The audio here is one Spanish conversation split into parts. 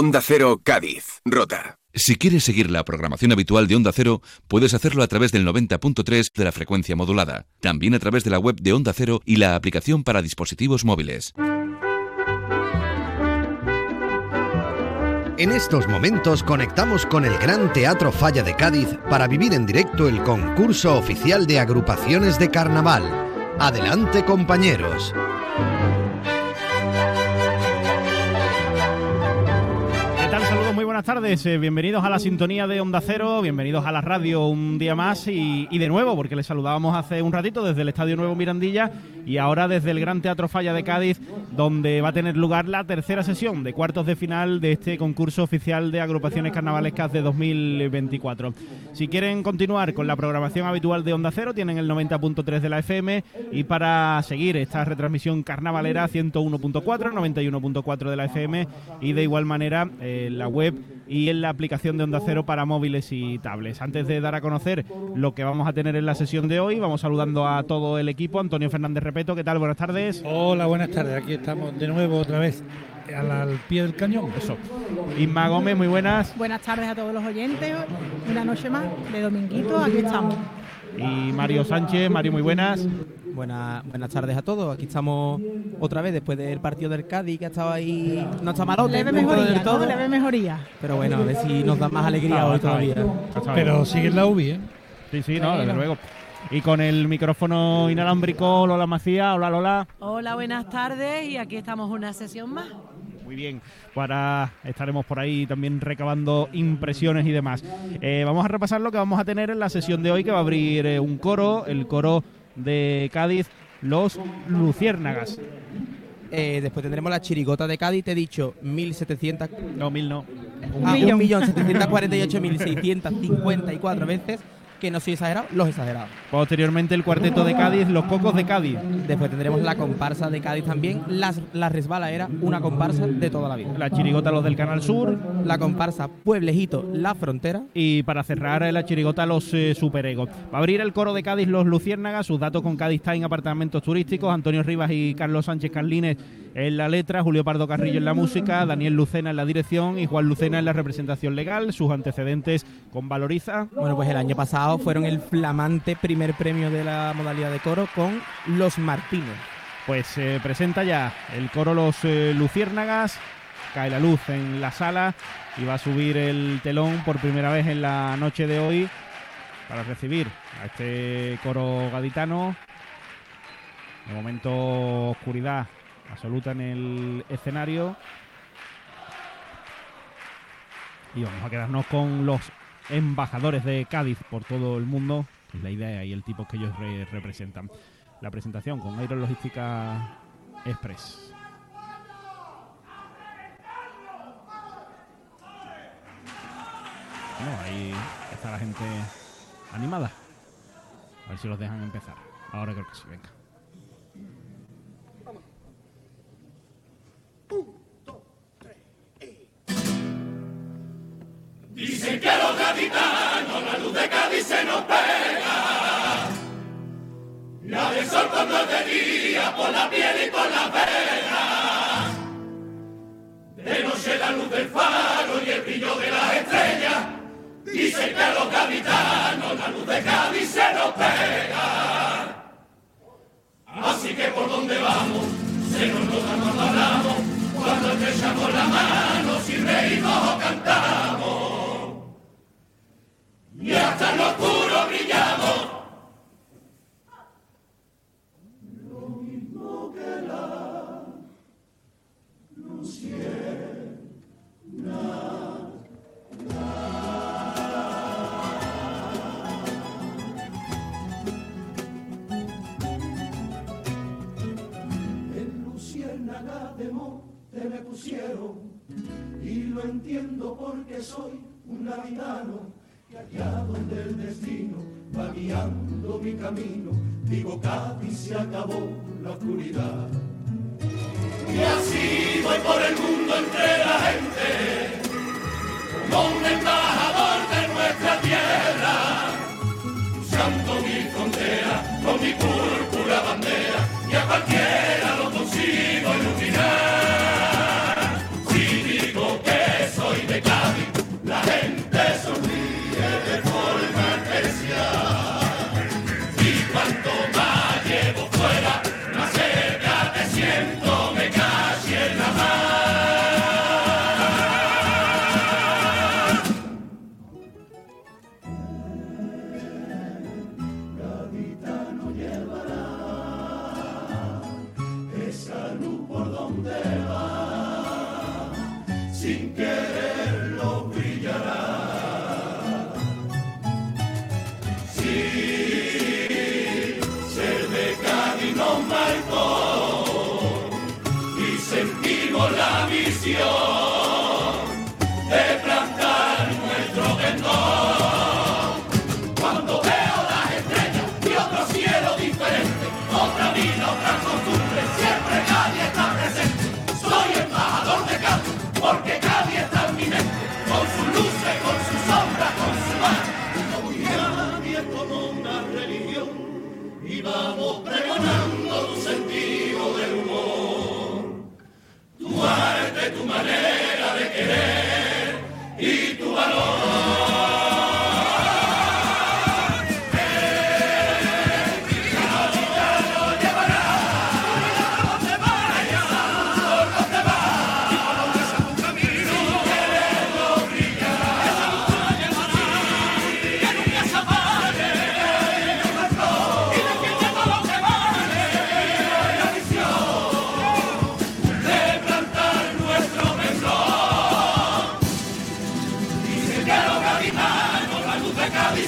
Onda Cero Cádiz, Rota. Si quieres seguir la programación habitual de Onda Cero, puedes hacerlo a través del 90.3 de la frecuencia modulada, también a través de la web de Onda Cero y la aplicación para dispositivos móviles. En estos momentos conectamos con el Gran Teatro Falla de Cádiz para vivir en directo el concurso oficial de agrupaciones de carnaval. Adelante compañeros. Buenas tardes. Eh, bienvenidos a la sintonía de Onda Cero, bienvenidos a la radio un día más y, de nuevo, porque les saludábamos hace un ratito desde el Estadio Nuevo Mirandilla y ahora desde el Gran Teatro Falla de Cádiz, donde va a tener lugar la tercera sesión de cuartos de final de este concurso oficial de agrupaciones carnavalescas de 2024. Si quieren continuar con la programación habitual de Onda Cero, tienen el 90.3 de la FM y para seguir esta retransmisión carnavalera 101.4, 91.4 de la FM y de igual manera eh, la web y en la aplicación de Onda Cero para móviles y tablets. Antes de dar a conocer lo que vamos a tener en la sesión de hoy, vamos saludando a todo el equipo. Antonio Fernández Repeto, ¿qué tal? Buenas tardes. Hola, buenas tardes. Aquí estamos de nuevo otra vez al, pie del cañón. Eso. Inma Gómez, muy buenas. Buenas tardes a todos los oyentes. Una noche más de Dominguito, aquí estamos. Y Mario Sánchez, Mario, muy buenas. Buenas, buenas tardes a todos. Aquí estamos otra vez después del partido del Cádiz, que ha estado ahí. No está malote. Leve mejoría, todo. leve mejoría. Pero bueno, a ver si nos da más alegría hoy todavía. Pero sigue la UBI, ¿eh? Sí, sí, no, desde luego. Y con el micrófono inalámbrico, Lola Macía. Hola, Lola. Hola, buenas tardes. Y aquí estamos una sesión más. Muy bien, para estaremos por ahí también recabando impresiones y demás. Eh, vamos a repasar lo que vamos a tener en la sesión de hoy, que va a abrir eh, un coro, el coro de Cádiz, los Luciérnagas. Eh, después tendremos la chirigota de Cádiz, te he dicho 1700. No, mil no. Un ah, millón. 1.748.654 veces que no soy exagerado, los exagerados. Posteriormente el cuarteto de Cádiz, los cocos de Cádiz. Después tendremos la comparsa de Cádiz también. Las, la resbala era una comparsa de toda la vida. La chirigota los del Canal Sur. La comparsa Pueblejito, La Frontera. Y para cerrar la chirigota los eh, superegos. Va a abrir el coro de Cádiz los Luciérnagas, sus datos con Cádiz Time apartamentos turísticos, Antonio Rivas y Carlos Sánchez Carlines en la letra, Julio Pardo Carrillo en la música, Daniel Lucena en la dirección y Juan Lucena en la representación legal, sus antecedentes con Valoriza. Bueno, pues el año pasado fueron el flamante primer premio de la modalidad de coro con Los Martínez. Pues se presenta ya el coro Los eh, Luciérnagas, cae la luz en la sala y va a subir el telón por primera vez en la noche de hoy para recibir a este coro gaditano. De momento oscuridad absoluta en el escenario. Y vamos a quedarnos con los embajadores de Cádiz por todo el mundo, es la idea y el tipo que ellos representan. La presentación con Aerologística Express. Bueno, ahí está la gente animada. A ver si los dejan empezar. Ahora creo que sí, venga. Dicen que los gaditanos la luz de Cádiz se nos pega. La del sol cuando es de por la piel y por la venas. De noche la luz del faro y el brillo de las estrellas. Dicen que a los gaditanos la luz de Cádiz se nos pega. Así que por donde vamos, se nos nota cuando hablamos, cuando estrechamos la mano,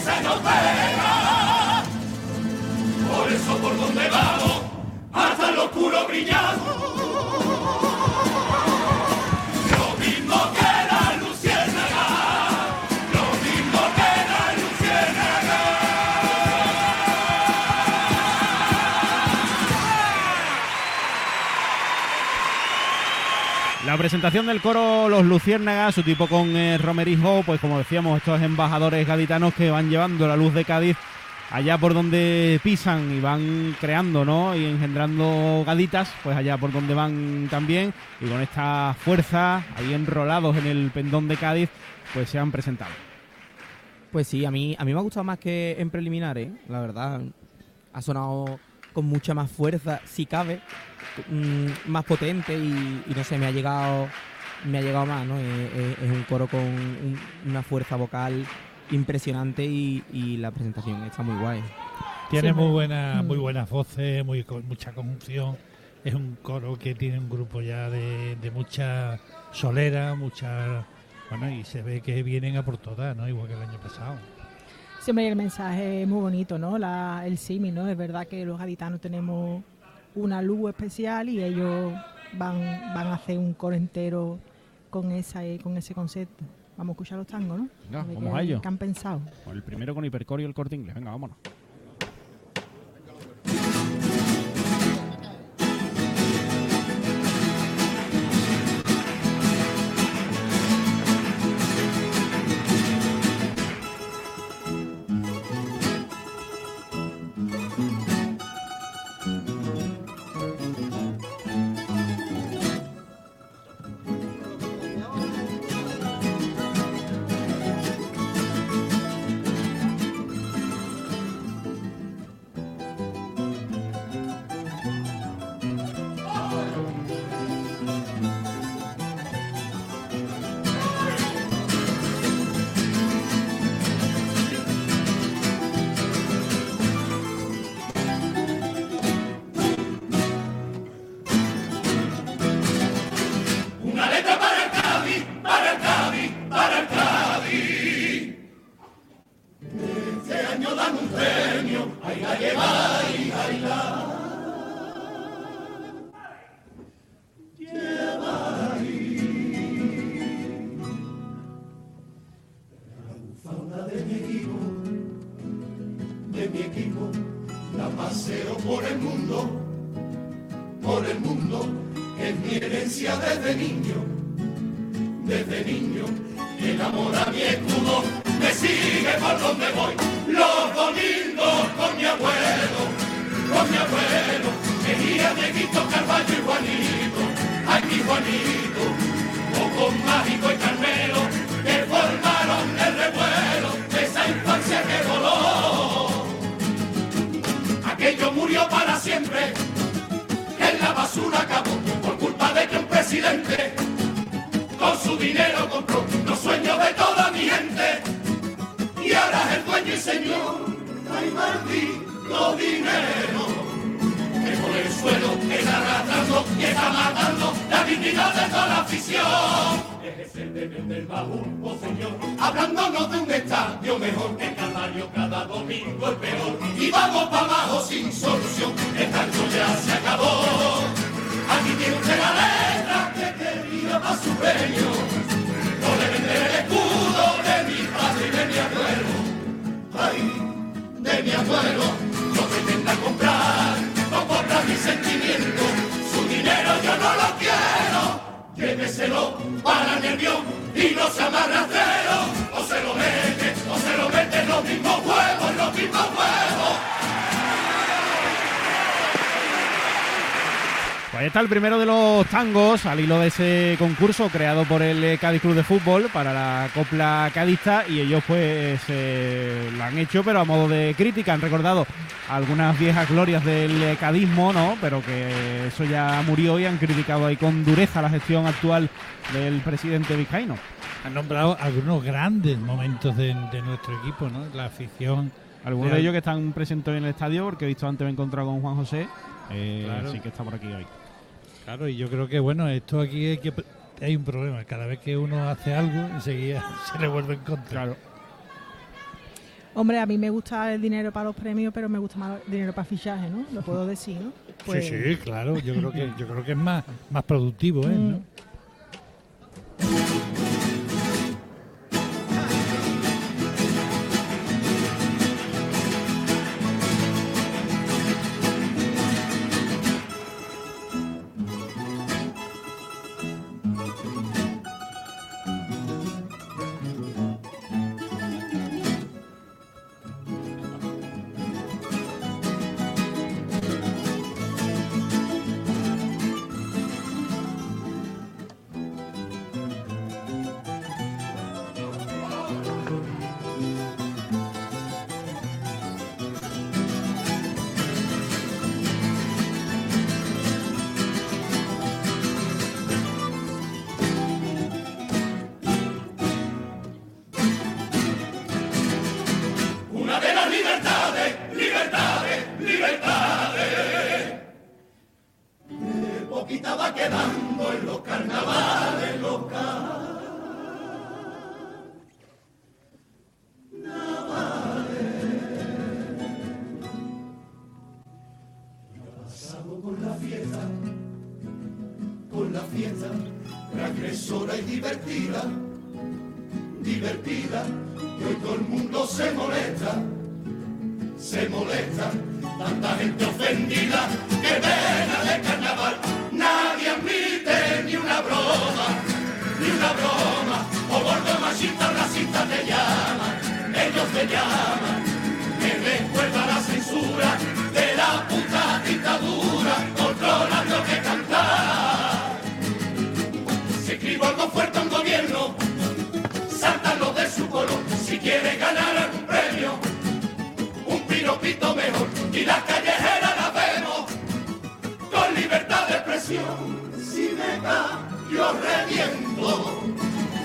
se nos pega. Por eso por donde vamos, hasta el oscuro brillamos. Presentación del coro Los Luciérnagas, su tipo con eh, Romerijo, pues como decíamos, estos embajadores gaditanos que van llevando la luz de Cádiz allá por donde pisan y van creando, ¿no? Y engendrando gaditas, pues allá por donde van también. Y con esta fuerza, ahí enrolados en el pendón de Cádiz, pues se han presentado. Pues sí, a mí, a mí me ha gustado más que en preliminares, la verdad. Ha sonado con mucha más fuerza, si cabe, mm, más potente y, y no sé, me ha llegado me ha llegado más, ¿no? Es, es- es un coro con un- una fuerza vocal impresionante y, y la presentación está muy guay. Tiene Sí, muy buena, mm. muy buenas voces, muy mucha conjunción. Es un coro que tiene un grupo ya de, de mucha solera, mucha bueno y se ve que vienen a por todas, ¿no? Igual que el año pasado. Siempre el mensaje es muy bonito, ¿no? La, el símil, ¿no? Es verdad que los gaditanos tenemos una luz especial y ellos van, van a hacer un coro entero con, esa, con ese concepto. Vamos a escuchar los tangos, ¿no? Ver vamos a ello. ¿Qué han pensado? El primero con Hipercore y el corte inglés. Venga, vámonos. Voy, los domingos con mi abuelo, con mi abuelo, venía Dieguito, Carballo y Juanito, ay mi Juanito, o Mágico y Carmelo, que formaron el revuelo de esa infancia que voló. Aquello murió para siempre, en la basura acabó por culpa de que un presidente con su dinero compró los sueños de toda mi gente ahora el dueño y señor ay maldito dinero que por el suelo está arrastrando y está matando la dignidad de toda la afición. Es el deber del baúl, oh señor hablándonos de un estadio mejor que Calvario cada domingo es peor. Y vamos para abajo sin solución el tanto ya se acabó. Aquí tiene usted la letra que quería para su premio y no se está el primero de los tangos al hilo de ese concurso creado por el eh, Cádiz Club de Fútbol para la copla cadista y ellos pues eh, lo han hecho pero a modo de crítica, han recordado algunas viejas glorias del eh, cadismo, ¿no? Pero que eso ya murió y han criticado ahí con dureza la gestión actual del presidente vizcaíno. Han nombrado algunos grandes momentos de, de nuestro equipo, ¿no? La afición. Algunos de ellos que están presentes en el estadio, porque he visto antes me he encontrado con Juan José, eh, Claro. sí que está por aquí hoy. Claro, y yo creo que bueno, esto aquí hay, que, hay un problema. Cada vez que uno hace algo, enseguida se le vuelve en contra. Claro. Hombre, a mí me gusta el dinero para los premios, pero me gusta más el dinero para fichaje, ¿no? Lo puedo decir, ¿no? Pues- Sí, sí, claro. Yo creo que yo creo que es más más productivo, ¿eh? Mm. ¿no? Que va quedando en los carnavales locales. Pasamos con la fiesta, con la fiesta, transgresora y divertida, divertida, y hoy todo el mundo se molesta, se molesta, tanta gente ofendida, que pena quiere ganar algún premio, un piropito mejor. Y las callejeras las vemos con libertad de expresión. Si me da, yo reviento.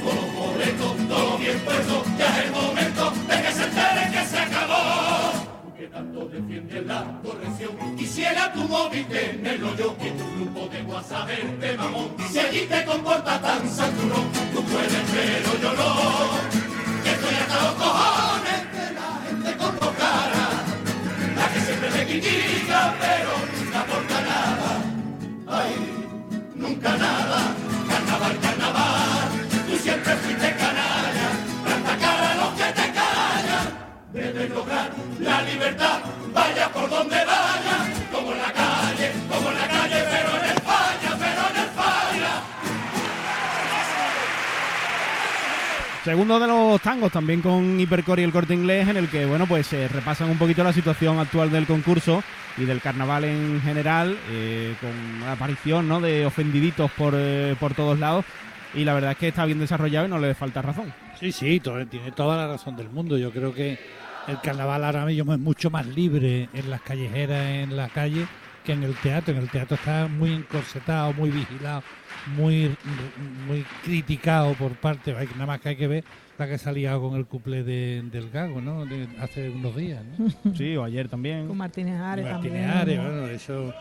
Todos los boletos, todo bien puesto, ya es el momento de que se enteren que se acabó. Que tanto defiendes la corrección, quisiera tu móvil tenerlo yo en tu grupo de WhatsApp de mamón. Si allí te comportas tan santurón, tú puedes, pero yo no. Los cojones de la gente con dos caras, la que siempre me critica, pero nunca aporta nada. Ay, nunca nada, carnaval, carnaval, tú siempre fuiste canalla, planta cara a los que te callan, debes lograr la libertad, vaya por donde vaya, Segundo de los tangos, también con Hipercore y el corte inglés, en el que, bueno, pues se repasan un poquito la situación actual del concurso y del carnaval en general, eh, con la aparición ¿no? de ofendiditos por, eh, por todos lados. Y la verdad es que está bien desarrollado y no le falta razón. Sí, sí, tiene toda la razón del mundo. Yo creo que el carnaval ahora mismo es mucho más libre en las callejeras, en la calle, que en el teatro. En el teatro está muy encorsetado, muy vigilado, muy, muy criticado por parte. hay- Nada más que hay que ver la que salía con el cuplé de- del Gago, ¿no? De hace unos días, ¿no? Sí, o ayer también. Con Martínez Ares Martínez también. Ares, bueno, eso,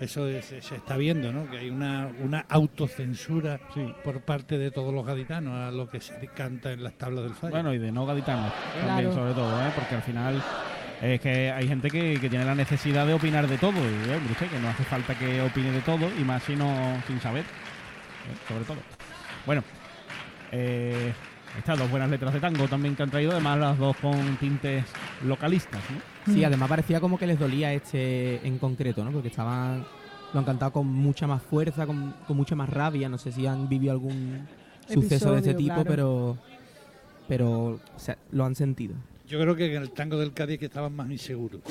eso es- se está viendo, ¿no? Que hay una, una autocensura por parte de todos los gaditanos a lo que se canta en las tablas del fallo. Bueno, y de no gaditanos también, sobre todo, ¿eh? porque al final es que hay gente que, que tiene la necesidad de opinar de todo. Y eh, que no hace falta que opine de todo, y más si no sin saber, ¿eh? sobre todo. Bueno, eh, estas dos buenas letras de tango también que han traído, además las dos con tintes localistas. ¿no? Sí, además parecía como que les dolía este en concreto, ¿no? Porque estaban. Lo han cantado con mucha más fuerza, con, con mucha más rabia. No sé si han vivido algún suceso de ese Episodio, tipo, claro. pero. Pero o sea, lo han sentido. Yo creo que en el tango del Cádiz que estaban más inseguros.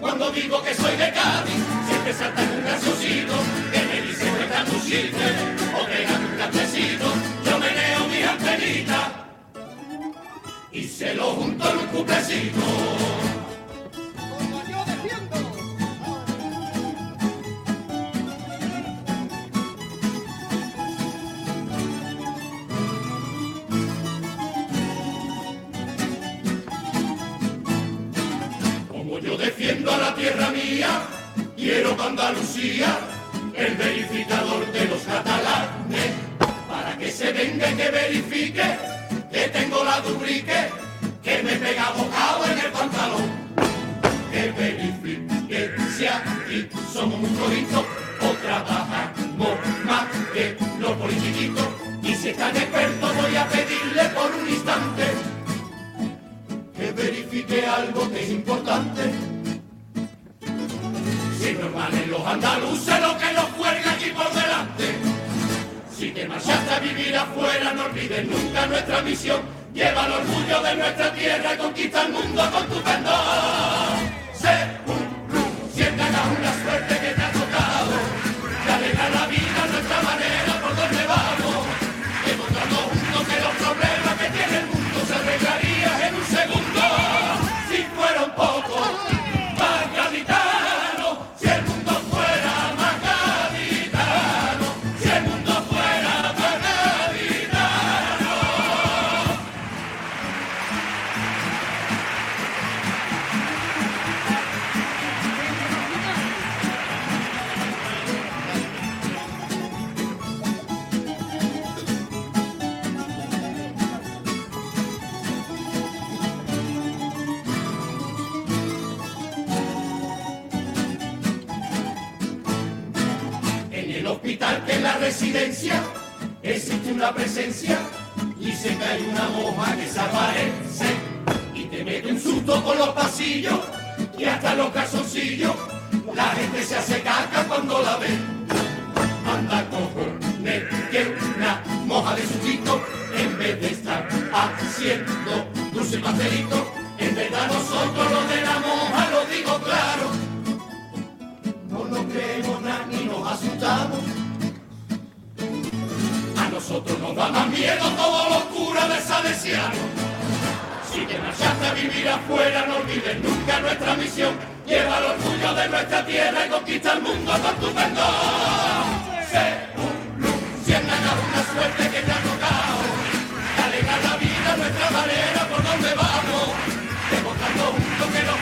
Cuando digo que soy de Cádiz, siempre salta un graciosito que me dice que está tu chiste o que un cafecito. Yo meneo mi antenita y se lo junto en un cuplecito. A la tierra mía, quiero que Andalucía, el verificador de los catalanes, para que se venga y que verifique que tengo la duplique, que me instante, existe una presencia y se cae una moja que se aparece y te mete un susto por los pasillos y hasta los calzoncillos. Olvides nunca nuestra misión. Lleva el orgullo de nuestra tierra y conquista el mundo con tu perdón. Sé un luz, sienta una suerte que te ha tocado. Alegra la vida, nuestra manera, por donde vamos. Demostrando juntos que los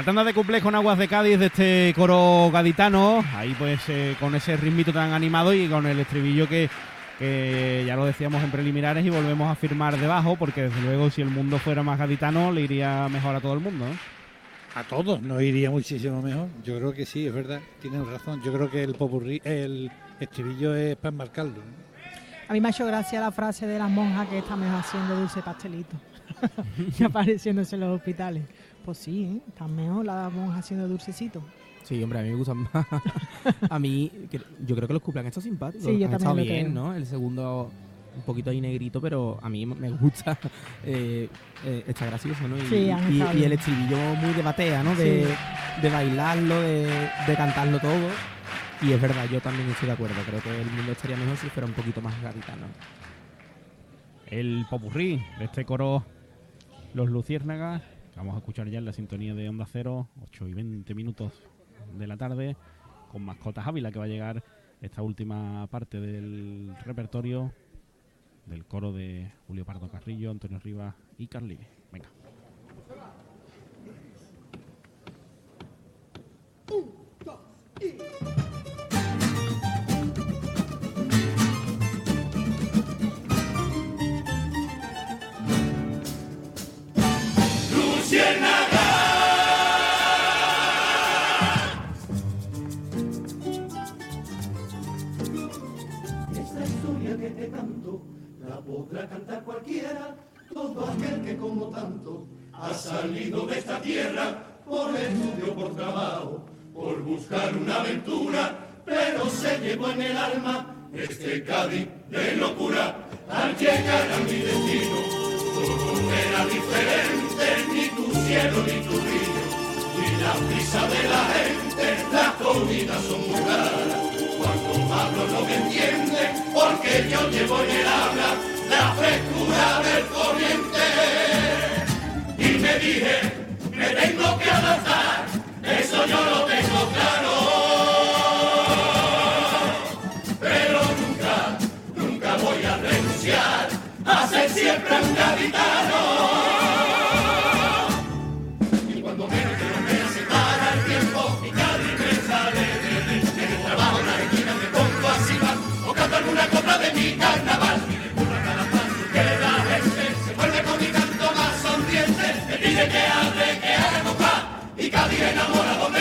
La tanda de cuplés con aguas de Cádiz de este coro gaditano, ahí pues eh, con ese ritmito tan animado y con el estribillo que, ya lo decíamos en preliminares y volvemos a firmar debajo, porque desde luego si el mundo fuera más gaditano le iría mejor a todo el mundo. A todos nos iría muchísimo mejor. Yo creo que sí, es verdad. Tienen razón. Yo creo que el popurrí, el estribillo es para enmarcarlo. ¿no? A mí me ha hecho gracia la frase de las monjas que estamos haciendo dulce pastelito y apareciéndose en los hospitales. Pues sí, ¿eh? están mejor las monjas haciendo dulcecito. Sí, hombre, a mí me gustan más. a mí, yo creo que los cumpleaños estado simpáticos. Sí, yo han también estado lo bien, creo. ¿no? El segundo un poquito ahí negrito, pero a mí me gusta. eh, eh, está gracioso, ¿no? Y, Sí, y- y el estribillo muy de batea, ¿no? De, Sí. de bailarlo, de, de cantarlo todo. Y es verdad, yo también estoy de acuerdo. Creo que el mundo estaría mejor si fuera un poquito más gaditano. El popurrí de este coro Los Luciérnagas, que vamos a escuchar ya en la sintonía de Onda Cero, 8 y 20 minutos de la tarde, con Mascotas Ávila, que va a llegar esta última parte del repertorio del coro de Julio Pardo Carrillo, Antonio Rivas y Carlini. Venga. Esta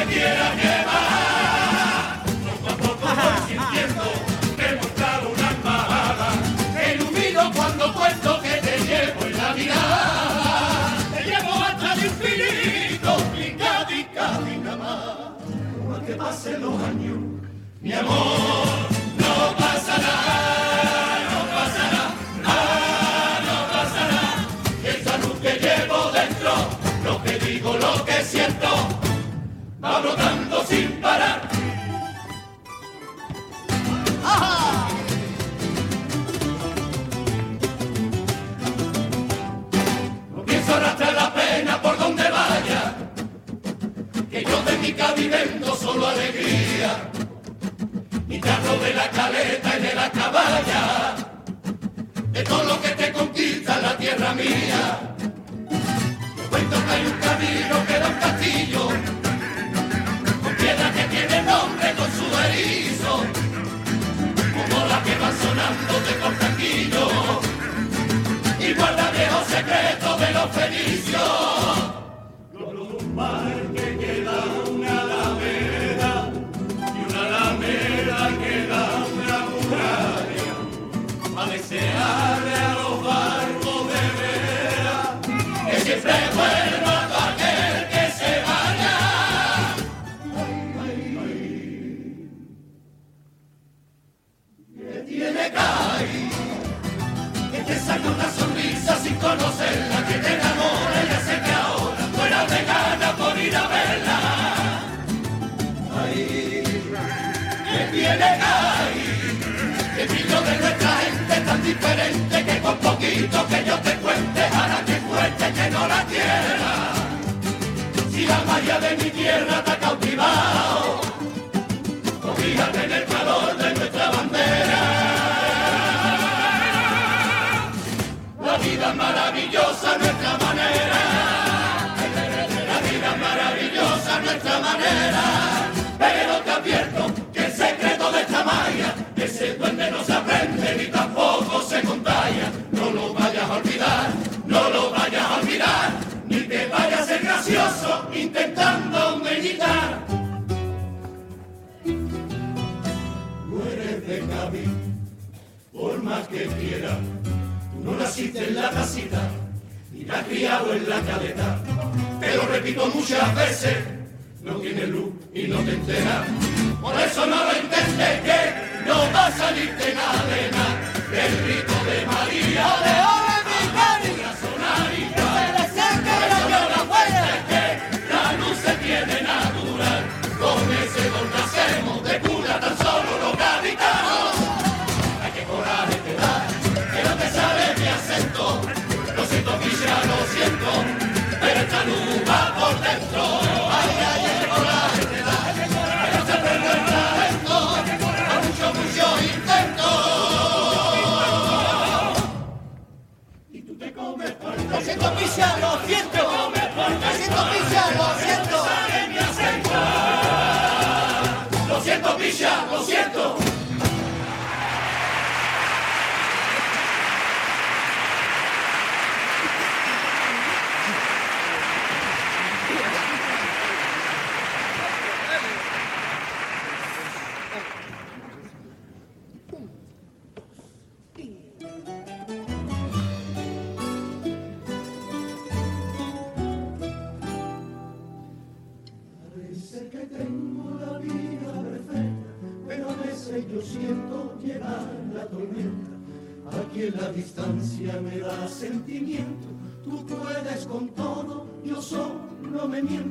quiera que va. Poco a poco voy sintiendo que montar una embajada. Ilumino cuando cuento que te llevo en la mirada. Te llevo hasta el infinito, mi Cádiz, Cádiz nada más. Aunque pasen los años, mi amor, no pasa nada. Va sin parar. No pienso arrastrar la pena por donde vaya, que yo de mi cabimento solo alegría. Te hablo de la caleta y de la caballa, de todo lo que te conquista la tierra mía. Cuento que hay un camino que da un castillo, tiene nombre con su erizo, como la que va sonando de cortaquillo y guarda viejos secretos de los fenicios. Conocerla, que te enamora y hace que ahora fuera de gana por ir a verla. Ay, que viene ahí, el brillo de nuestra gente tan diferente que con poquito que yo te cuente, hará que fuerte que no la quiera. Si la magia de mi tierra te ha cautivado, cobíjate en el calor de nuestra bandera. Vida maravillosa nuestra manera. La vida maravillosa nuestra manera. Pero te advierto que el secreto de esta magia, ese duende no se aprende ni tampoco se contagia. No lo vayas a olvidar, no lo vayas a olvidar, ni te vayas a ser gracioso intentando meditar. No eres de Cádiz, por más que quieras. No naciste en la casita, ni has criado en la caleta. Te lo repito muchas veces, no tienes luz y no te enteras. Por eso no lo intentes que no va a salirte nada de nada. El grito de María de lo siento. Lo siento, Misha, lo siento. Lo siento, Misha, lo siento. Solo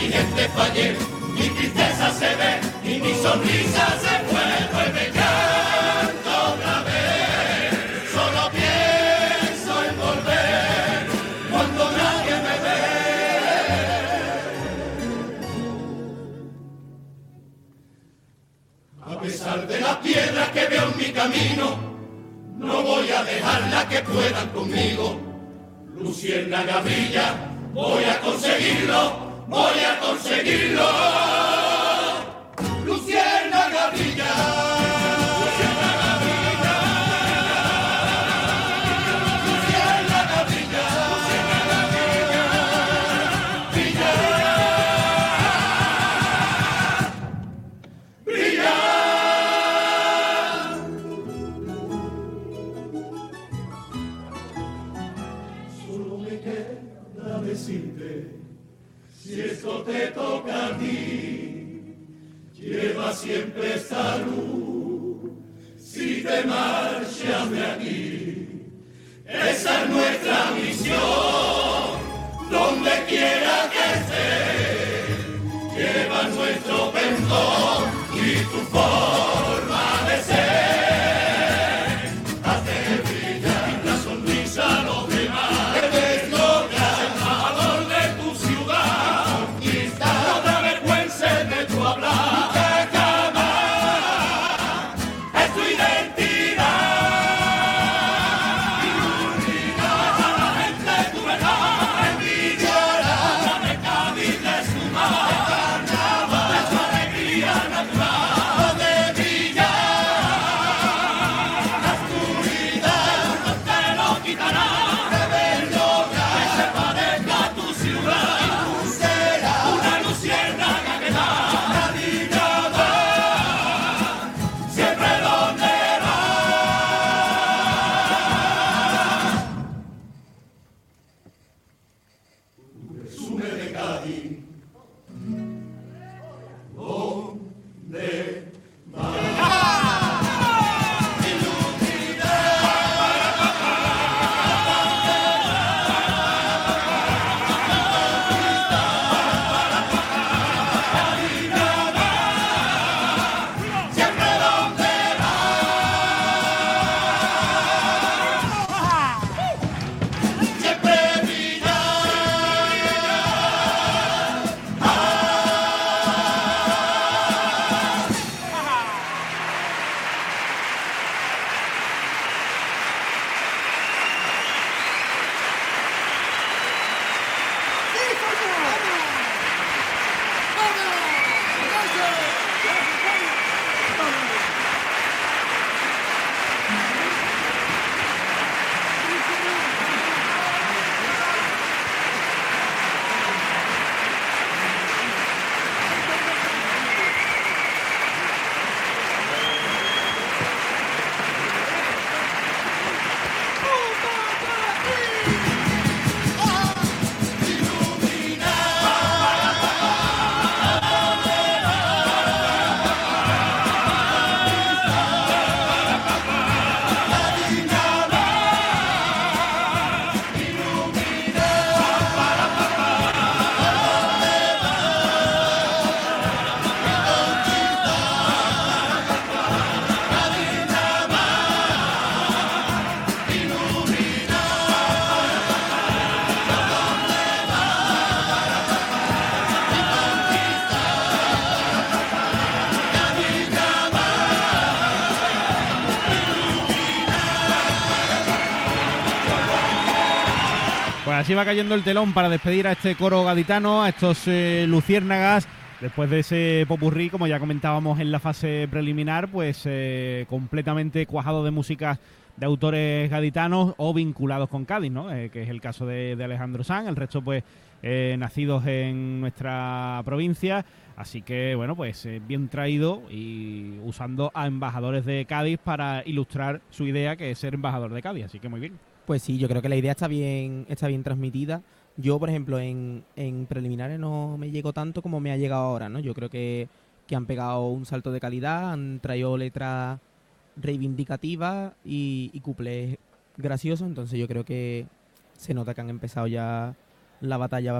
gente fallé. Mi tristeza se ve y mi sonrisa se. Vuelve canto otra vez. Solo pienso en volver cuando nadie me ve. A pesar de las piedras que veo en mi camino, no voy a dejarla que puedan conmigo. Lucierna Gabrilla, voy a conseguirlo, Voy a conseguirlo, Luciana Gabriela. Luciana Gabriela. Luciana Gabriela. Luciana Gabriela. Brilla. Brilla. Solo me queda decirte si esto te toca a ti, lleva siempre salud. Si te marchas de aquí, esa es nuestra misión, donde quiera así va cayendo el telón para despedir a este coro gaditano, a estos eh, luciérnagas. Después de ese popurrí, como ya comentábamos en la fase preliminar, pues eh, completamente cuajado de músicas de autores gaditanos o vinculados con Cádiz, ¿no? Eh, que es el caso de, Alejandro Sanz, el resto pues eh, nacidos en nuestra provincia. Así que bueno, pues eh, bien traído y usando a embajadores de Cádiz para ilustrar su idea que es ser embajador de Cádiz. Así que muy bien. Pues sí, yo creo que la idea está bien, está bien transmitida. Yo, por ejemplo, en, en preliminares no me llegó tanto como me ha llegado ahora, ¿no? Yo creo que, que han pegado un salto de calidad, han traído letras reivindicativas y, y cuplés graciosos, entonces yo creo que se nota que han empezado ya la batalla